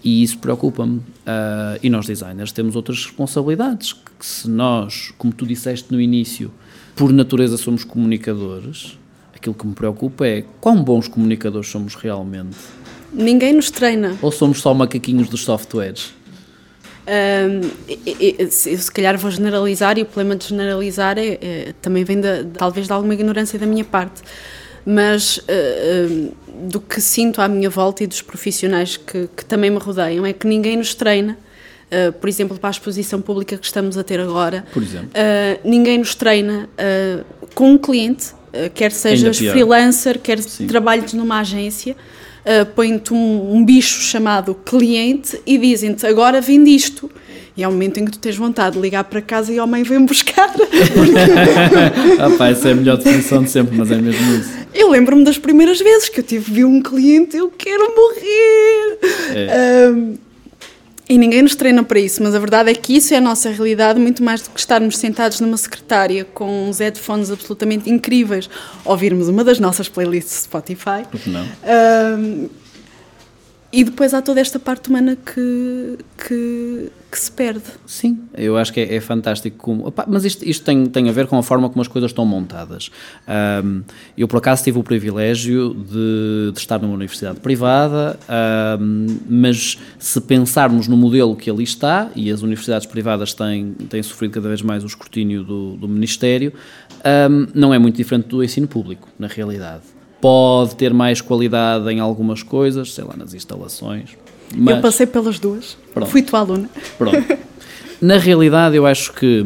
E isso preocupa-me. Uh, e nós, designers, temos outras responsabilidades. Que se nós, como tu disseste no início, por natureza somos comunicadores, aquilo que me preocupa é quão bons comunicadores somos realmente. Ninguém nos treina. Ou somos só macaquinhos dos softwares? Um, eu, se calhar vou generalizar e o problema de generalizar é, é também vem talvez de alguma ignorância da minha parte mas uh, uh, do que sinto à minha volta e dos profissionais que, que também me rodeiam é que ninguém nos treina. Uh, por exemplo, para a exposição pública que estamos a ter agora, ninguém nos treina com um cliente, quer sejas freelancer, quer Sim. trabalhes numa agência, uh, põem-te um, um, bicho chamado cliente e dizem-te agora vende isto. E é o momento em que tu tens vontade de ligar para casa e a mãe vem buscar. <laughs> ah pá, essa é a melhor definição de sempre, mas é mesmo isso. Eu lembro-me das primeiras vezes que eu tive vi um cliente, eu quero morrer. É. Um, e ninguém nos treina para isso, mas a verdade é que isso é a nossa realidade, muito mais do que estarmos sentados numa secretária com uns headphones absolutamente incríveis, ouvirmos uma das nossas playlists Spotify. Porque não? Um, e depois há toda esta parte humana que, que, que se perde. Sim, eu acho que é, é fantástico. Como, opa, mas isto, isto tem, tem a ver com a forma como as coisas estão montadas. Um, eu, por acaso, tive o privilégio de, de estar numa universidade privada, um, mas se pensarmos no modelo que ali está, e as universidades privadas têm, têm sofrido cada vez mais o escrutínio do, do Ministério, um, não é muito diferente do ensino público, na realidade pode ter mais qualidade em algumas coisas, sei lá, nas instalações. Mas... Eu passei pelas duas, Pronto. fui tua aluna. Pronto. <laughs> Na realidade, eu acho que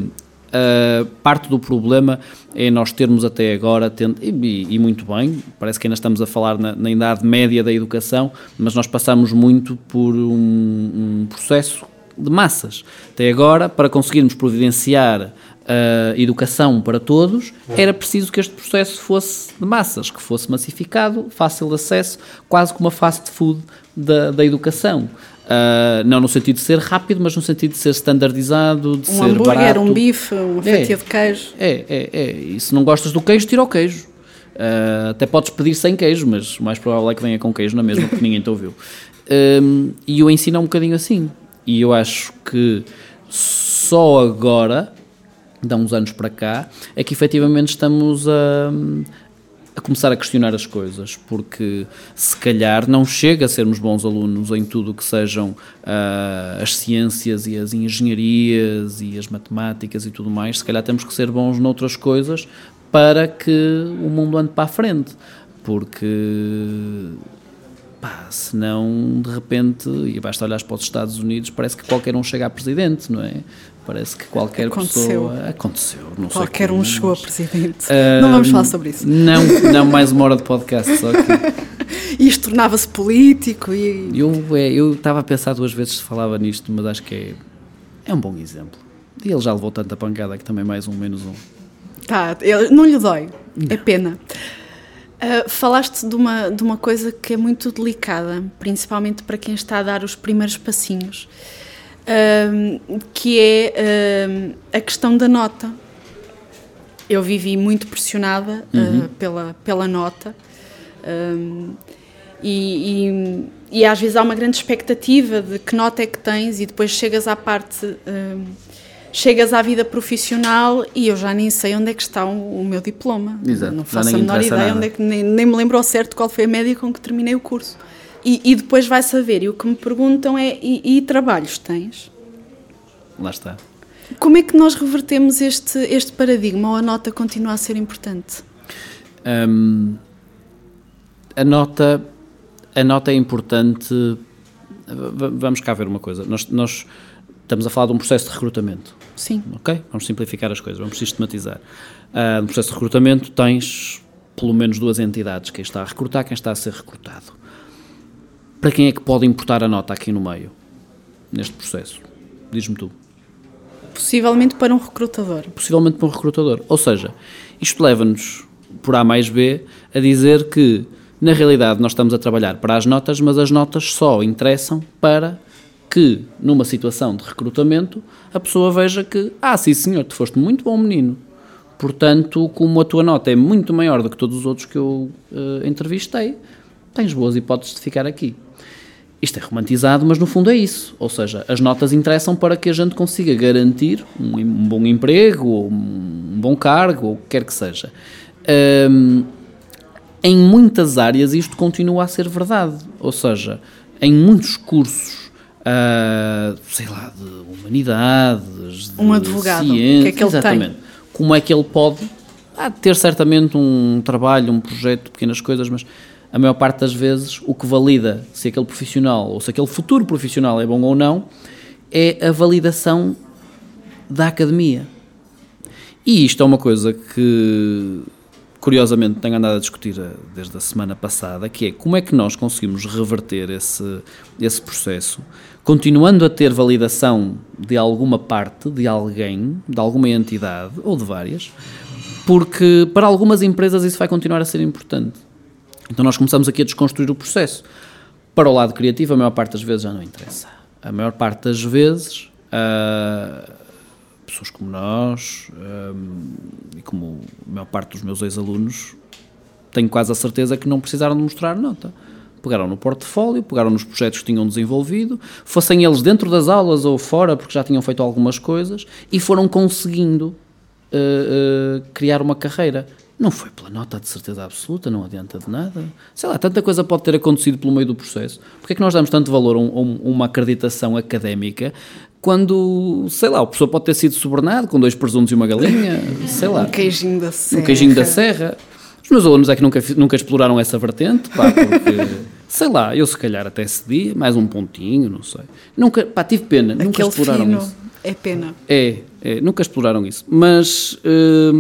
Uh, parte do problema é nós termos até agora, tendo, e, e, muito bem, parece que ainda estamos a falar na, na, idade média da educação, mas nós passamos muito por um, um processo de massas. Até agora, para conseguirmos providenciar a educação para todos, era preciso que este processo fosse de massas, que fosse massificado, fácil de acesso, quase como uma fast food da, da educação. Uh, não no sentido de ser rápido, mas no sentido de ser standardizado, de um ser hambúrguer, barato. um bife, uma é, fatia de queijo. É, é, é. E se não gostas do queijo, tira o queijo. Uh, até podes pedir sem queijo, mas o mais provável é que venha com queijo na mesma, porque ninguém te ouviu. Um, e o ensino é um bocadinho assim. E eu acho que só agora de há uns anos para cá, é que efetivamente estamos a, a começar a questionar as coisas, porque se calhar não chega a sermos bons alunos em tudo o que sejam uh, as ciências e as engenharias e as matemáticas e tudo mais, se calhar temos que ser bons noutras coisas para que o mundo ande para a frente, porque pá, senão de repente, e basta olhar para os Estados Unidos, parece que qualquer um chega a presidente, não é? Parece que qualquer aconteceu. pessoa. Aconteceu. Não qualquer sei um chegou a presidente. Uh, não vamos falar sobre isso. Não, não mais uma hora de podcast, só que. <laughs> isto tornava-se político e. Eu é, eu estava a pensar duas vezes se falava nisto, mas acho que é, é um bom exemplo. E ele já levou tanta pancada que também mais um, menos um. Tá, ele, não lhe dói. Não. É pena. Uh, falaste de uma, de uma coisa que é muito delicada, principalmente para quem está a dar os primeiros passinhos um, que é um, a questão da nota. Eu vivi muito pressionada ah, uhum. uh, pela, pela nota um, e, e, e, às vezes há uma grande expectativa de que nota é que tens e depois chegas à parte chegas à vida profissional e eu já nem sei onde é que está o, o meu diploma. Exato. Não faço a menor ideia nada. onde é que nem, nem me lembro ao certo qual foi a média com que terminei o curso. E, e depois vai saber. E o que me perguntam é: e, e, trabalhos tens? Lá está. Como é que nós revertemos este, este paradigma ou a nota continua a ser importante? Um, a nota a nota é importante. Vamos cá ver uma coisa. Nós, nós estamos a falar de um processo de recrutamento. Sim. Ok? Vamos simplificar as coisas, vamos sistematizar. Uh, no processo de recrutamento tens pelo menos duas entidades, quem está a recrutar, quem está a ser recrutado. Para quem é que pode importar a nota aqui no meio, neste processo? Diz-me tu. Possivelmente para um recrutador. Possivelmente para um recrutador. Ou seja, isto leva-nos, por A mais B, a dizer que, na realidade, nós estamos a trabalhar para as notas, mas as notas só interessam para que, numa situação de recrutamento, a pessoa veja que, ah, sim senhor, tu foste muito bom menino. Portanto, como a tua nota é muito maior do que todos os outros que eu uh, entrevistei, tens boas hipóteses de ficar aqui. Isto é romantizado, mas no fundo é isso. Ou seja, as notas interessam para que a gente consiga garantir um, um bom emprego, ou um bom cargo, ou o que quer que seja. Um, em muitas áreas isto continua a ser verdade. Ou seja, em muitos cursos, uh, sei lá, de humanidades, de um advogado, ciência, que é que ele exatamente. Tem? Como é que ele pode ah, ter certamente um trabalho, um projeto, pequenas coisas, mas a maior parte das vezes o que valida se aquele profissional ou se aquele futuro profissional é bom ou não é a validação da academia. E isto é uma coisa que, curiosamente, tenho andado a discutir eh, desde a semana passada, que é como é que nós conseguimos reverter esse, esse processo, continuando a ter validação de alguma parte, de alguém, de alguma entidade, ou de várias, porque para algumas empresas isso vai continuar a ser importante. Então nós começamos aqui a desconstruir o processo. Para o lado criativo, a maior parte das vezes já não interessa. A maior parte das vezes, uh, pessoas como nós, uh, e como a maior parte dos meus ex-alunos, tenho quase a certeza que não precisaram de mostrar nota. Pegaram no portfólio, pegaram nos projetos que tinham desenvolvido, fossem eles dentro das aulas ou fora, porque já tinham feito algumas coisas, e foram conseguindo uh, criar uma carreira. Não foi pela nota de certeza absoluta, não adianta de nada. Sei lá, tanta coisa pode ter acontecido pelo meio do processo. Porquê é que nós damos tanto valor a, um, a uma acreditação académica quando, sei lá, o professor pode ter sido sobrenado com dois presuntos e uma galinha, <laughs> sei lá. Um queijinho da serra. Um queijinho da serra. Os meus alunos é que nunca, nunca exploraram essa vertente, pá, porque, <laughs> sei lá, eu se calhar até cedi, mais um pontinho, não sei. Nunca, pá, tive pena, Aquele nunca exploraram fino isso. É pena. É, É, nunca exploraram isso. Mas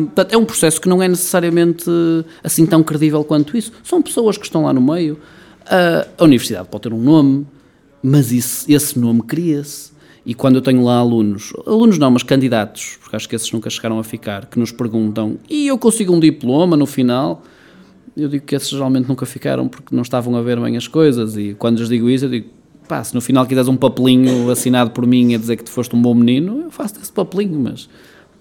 portanto, é um processo que não é necessariamente assim tão credível quanto isso. São pessoas que estão lá no meio. A universidade pode ter um nome, mas isso, esse nome cria-se. E quando eu tenho lá alunos, alunos não, mas candidatos, porque acho que esses nunca chegaram a ficar, que nos perguntam e eu consigo um diploma no final? Eu digo que esses geralmente nunca ficaram porque não estavam a ver bem as coisas. E quando lhes digo isso, eu digo pá, se no final quiseres um papelinho assinado por mim a dizer que tu foste um bom menino, eu faço esse papelinho, mas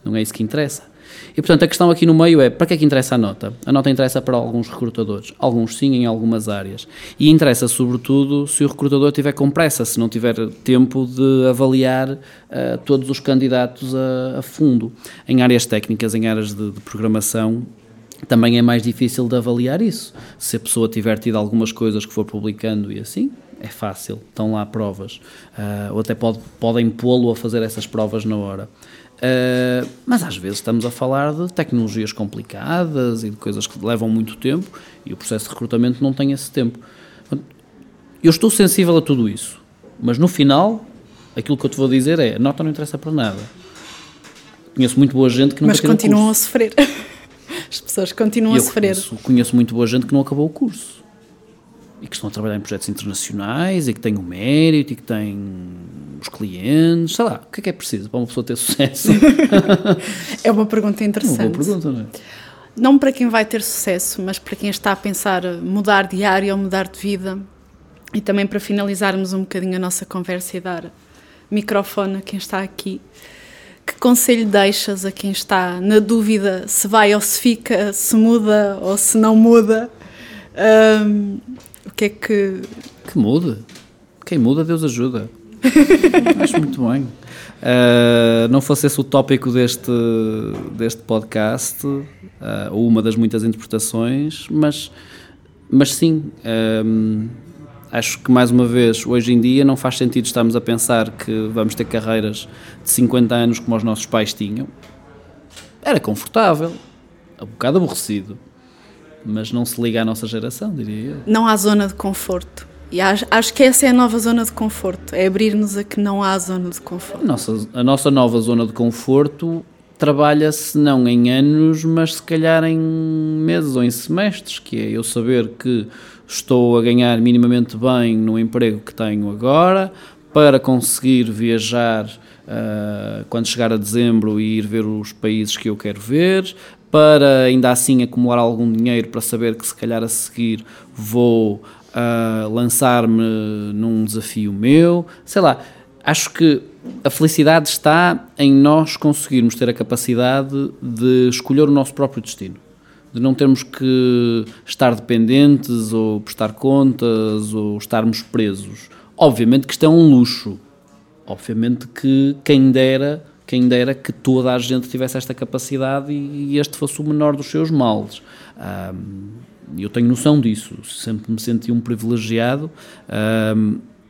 não é isso que interessa. E portanto a questão aqui no meio é para que é que interessa a nota? A nota interessa para alguns recrutadores, alguns sim em algumas áreas. E interessa sobretudo se o recrutador tiver com pressa, se não tiver tempo de avaliar uh, todos os candidatos a, a, fundo. Em áreas técnicas, em áreas de, de programação, também é mais difícil de avaliar isso. Se a pessoa tiver tido algumas coisas que for publicando e assim, é fácil, estão lá provas. Uh, ou até pode, podem pô-lo a fazer essas provas na hora. Uh, mas às vezes estamos a falar de tecnologias complicadas e de coisas que levam muito tempo e o processo de recrutamento não tem esse tempo. Eu estou sensível a tudo isso, mas no final, aquilo que eu te vou dizer é: a nota não interessa para nada. Conheço muito boa gente que não Mas continuam a sofrer. <laughs> As pessoas continuam a sofrer. Conheço, conheço muito boa gente que não acabou o curso e que estão a trabalhar em projetos internacionais e que têm o mérito e que têm os clientes, sei lá, o que é que é preciso para uma pessoa ter sucesso? <laughs> é uma pergunta interessante. É uma boa pergunta, não é? Não para quem vai ter sucesso, mas para quem está a pensar mudar de área ou mudar de vida. E também para finalizarmos um bocadinho a nossa conversa e dar microfone a quem está aqui. Que conselho deixas a quem está na dúvida se vai ou se fica, se muda ou se não muda? Um, que é que. Que muda. Quem muda, Deus ajuda. <laughs> Acho muito bem. Uh, não fosse esse o tópico deste, deste podcast, uh, ou uma das muitas interpretações, mas, mas sim, um, acho que mais uma vez, hoje em dia, não faz sentido estarmos a pensar que vamos ter carreiras de 50 anos como os nossos pais tinham. Era confortável, um bocado aborrecido, mas não se liga à nossa geração, diria eu. Não há zona de conforto. E acho, acho que essa é a nova zona de conforto, é abrir-nos a que não há zona de conforto. A nossa, a nossa nova zona de conforto trabalha-se não em anos, mas se calhar em meses ou em semestres, que é eu saber que estou a ganhar minimamente bem no emprego que tenho agora, para conseguir viajar uh, quando chegar a dezembro e ir ver os países que eu quero ver, para ainda assim acumular algum dinheiro para saber que se calhar a seguir vou uh, lançar-me num desafio meu, sei lá. Acho que a felicidade está em nós conseguirmos ter a capacidade de escolher o nosso próprio destino, de não termos que estar dependentes ou prestar contas ou estarmos presos. Obviamente que isto é um luxo. Obviamente que quem dera quem dera que toda a gente tivesse esta capacidade e este fosse o menor dos seus males. eu tenho noção disso, sempre me senti um privilegiado,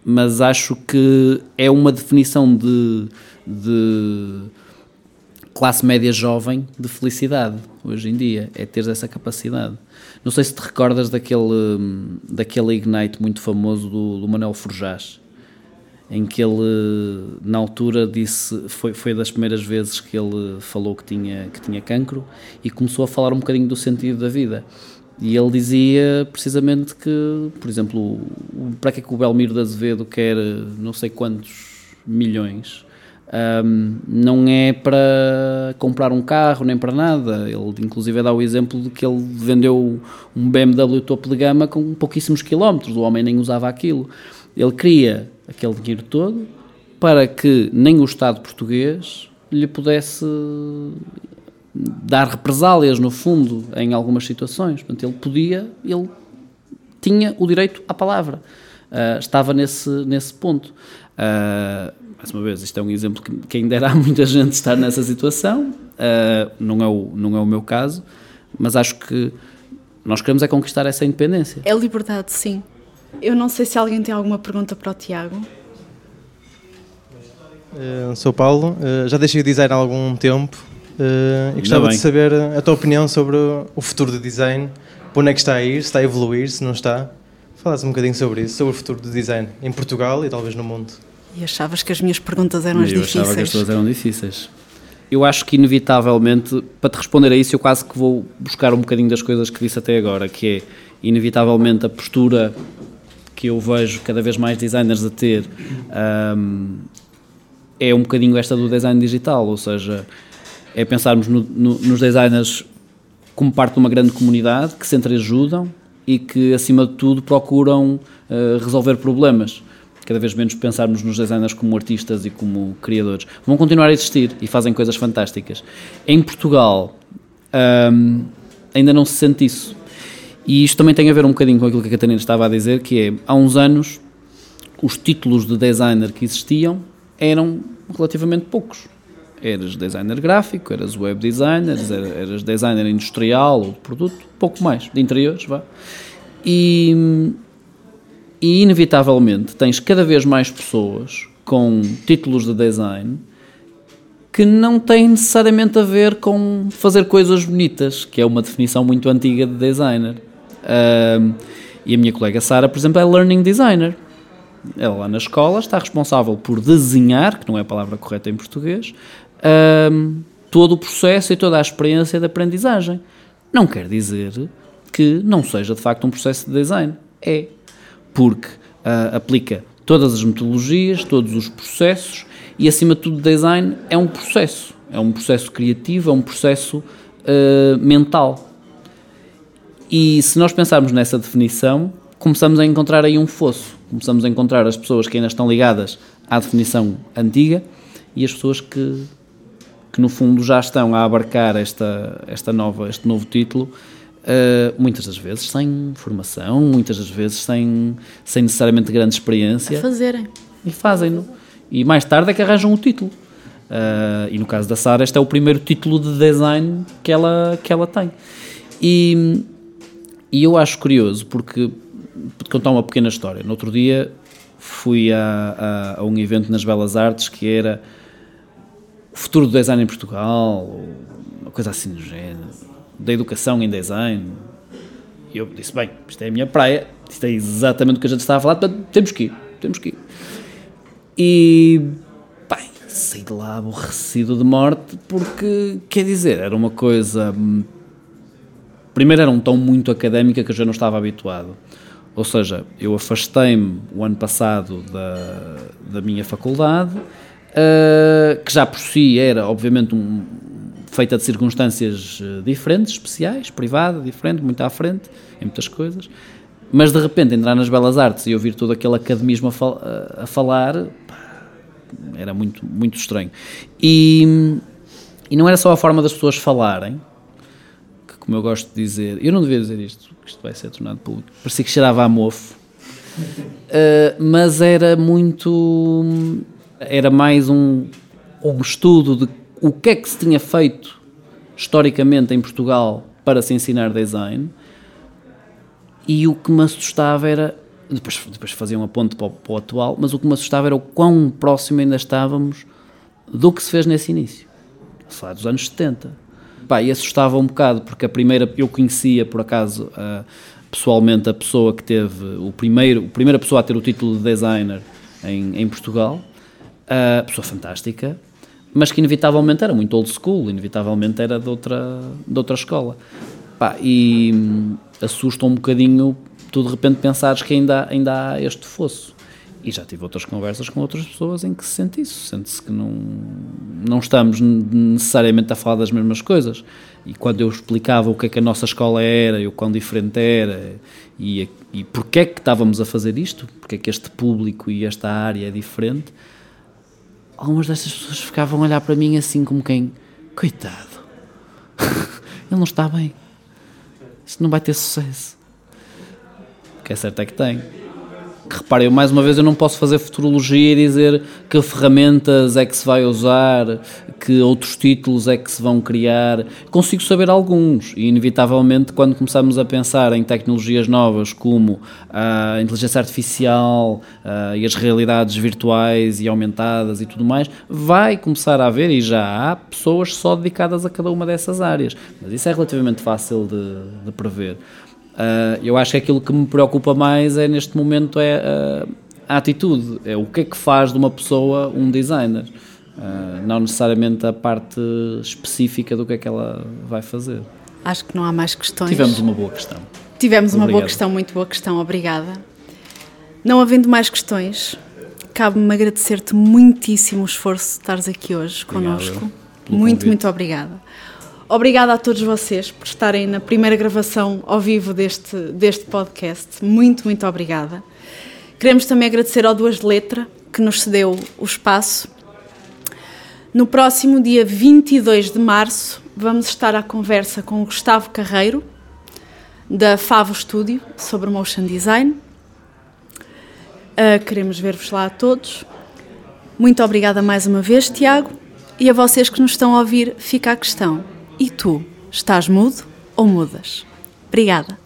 mas acho que é uma definição de, de classe média jovem de felicidade hoje em dia, é ter essa capacidade. Não sei se te recordas daquele, daquele Ignite muito famoso do, do Manuel Forjás, em que ele na altura disse foi foi das primeiras vezes que ele falou que tinha que tinha cancro e começou a falar um bocadinho do sentido da vida e ele dizia precisamente que por exemplo para que é que o Belmiro de Azevedo quer não sei quantos milhões um, não é para comprar um carro nem para nada. Ele, inclusive, dá o exemplo de que ele vendeu um BMW topo de gama com pouquíssimos quilómetros. O homem nem usava aquilo. Ele queria aquele dinheiro todo para que nem o Estado português lhe pudesse dar represálias, no fundo, em algumas situações. Portanto, ele podia, ele tinha o direito à palavra. Uh, estava nesse, nesse ponto. Uh, mais uma vez, isto é um exemplo que quem dera há muita gente estar nessa situação, uh, não, é o, não é o meu caso, mas acho que nós queremos é conquistar essa independência. É liberdade, sim. Eu não sei se alguém tem alguma pergunta para o Tiago. Uh, sou Paulo, uh, já deixei o design há algum tempo uh, e gostava de saber a tua opinião sobre o futuro do design, para onde é que está a ir, se está a evoluir, se não está. Falasse um bocadinho sobre isso, sobre o futuro do design em Portugal e talvez no mundo. E achavas que as minhas perguntas eram as eu difíceis? Eu achava que as tuas eram difíceis. eu acho que inevitavelmente, para te responder a isso, eu quase que vou buscar um bocadinho das coisas que disse até agora, que é inevitavelmente a postura que eu vejo cada vez mais designers a ter um, é um bocadinho esta do design digital, ou seja, é pensarmos no, no, nos designers como parte de uma grande comunidade que se entreajudam e que, acima de tudo, procuram uh, resolver problemas cada vez menos pensarmos nos designers como artistas e como criadores. Vão continuar a existir e fazem coisas fantásticas. Em Portugal um, ainda não se sente isso. E isto também tem a ver um bocadinho com aquilo que a Catarina estava a dizer, que é, há uns anos, os títulos de designer que existiam eram relativamente poucos. Eras designer gráfico, eras web designer, eras designer industrial ou de produto, pouco mais, de interiores, vá. E e inevitavelmente tens cada vez mais pessoas com títulos de design que não têm necessariamente a ver com fazer coisas bonitas, que é uma definição muito antiga de designer. Uh, e a minha colega Sara, por exemplo, é learning designer. Ela lá na escola está responsável por desenhar, que não é a palavra correta em português, uh, todo o processo e toda a experiência de aprendizagem. Não quer dizer que não seja de facto um processo de design. É porque uh, aplica todas as metodologias, todos os processos e, acima de tudo, design é um processo. É um processo criativo, é um processo uh, mental. E se nós pensarmos nessa definição, começamos a encontrar aí um fosso. Começamos a encontrar as pessoas que ainda estão ligadas à definição antiga e as pessoas que, que no fundo já estão a abarcar esta, esta nova, este novo título Uh, muitas das vezes sem formação, muitas das vezes sem, sem necessariamente grande experiência. A fazerem. E fazem-no. E mais tarde é que arranjam o título. Uh, e no caso da Sara, este é o primeiro título de design que ela, que ela tem. E, e eu acho curioso, porque, para contar uma pequena história, no outro dia fui a, a, a um evento nas Belas Artes que era o futuro do design em Portugal, uma coisa assim do género da educação em design. E eu disse, bem, isto é a minha praia, isto é exatamente o que a gente estava a falar, portanto, temos que ir, temos que ir. E, bem, saí de lá aborrecido de morte, porque, quer dizer, era uma coisa... Primeiro era um tom muito académica que eu já não estava habituado. Ou seja, eu afastei-me o ano passado da, da minha faculdade, uh, que já por si era, obviamente, um, feita de circunstâncias eh, diferentes, especiais, privada, diferente, muito à frente, em muitas coisas. Mas de repente entrar nas belas artes e ouvir todo aquele academismo a, fal a falar pá, era muito, muito estranho. E, e não era só a forma das pessoas falarem, como eu gosto de dizer, eu não devia dizer isto, porque isto vai ser tornado público, parecia que cheirava a mofo, uh, <laughs> mas era muito. Era mais um, um estudo de o que é que se tinha feito historicamente em Portugal para se ensinar design e o que me assustava era depois, depois fazia uma ponte para o, para o atual, mas o que me assustava era o quão próximo ainda estávamos do que se fez nesse início, a falar dos anos 70. Pá, e assustava um bocado, porque a primeira, eu conhecia por acaso pessoalmente a pessoa que teve o primeiro, a primeira pessoa a ter o título de designer em, em Portugal, pessoa fantástica, mas que inevitavelmente era muito old school, inevitavelmente era de outra, de outra escola. Pá, e hum, assusta um bocadinho tu de repente pensares que ainda, ainda há este fosso. E já tive outras conversas com outras pessoas em que se sente isso, sente-se que não, não estamos necessariamente a falar das mesmas coisas. E quando eu explicava o que é que a nossa escola era e o quão diferente era e, e porque é que estávamos a fazer isto, porque é que este público e esta área é diferente, algumas destas pessoas ficavam a olhar para mim assim como quem, coitado, <laughs> ele não está bem, isto não vai ter sucesso. O que é certo é que tem que reparem, mais uma vez eu não posso fazer futurologia e dizer que ferramentas é que se vai usar, que outros títulos é que se vão criar. Consigo saber alguns e, inevitavelmente, quando começamos a pensar em tecnologias novas como a inteligência artificial e as realidades virtuais e aumentadas e tudo mais, vai começar a haver e já há pessoas só dedicadas a cada uma dessas áreas. Mas isso é relativamente fácil de, de prever. Uh, eu acho que aquilo que me preocupa mais é neste momento é uh, a atitude, é o que é que faz de uma pessoa um designer. Uh, não necessariamente a parte específica do que é que ela vai fazer. Acho que não há mais questões. Tivemos uma boa questão. Tivemos Obrigado. uma boa questão, muito boa questão, obrigada. Não havendo mais questões, cabe-me agradecer-te muitíssimo o esforço de estares aqui hoje connosco. Muito, muito obrigada. Obrigada a todos vocês por estarem na primeira gravação ao vivo deste, deste podcast. Muito, muito obrigada. Queremos também agradecer ao Duas de Letra, que nos cedeu o espaço. No próximo dia 22 de março, vamos estar à conversa com o Gustavo Carreiro, da Favo Studio, sobre motion design. Uh, queremos ver-vos lá a todos. Muito obrigada mais uma vez, Tiago. E a vocês que nos estão a ouvir, fica a questão: e tu, estás mudo ou mudas? Obrigada.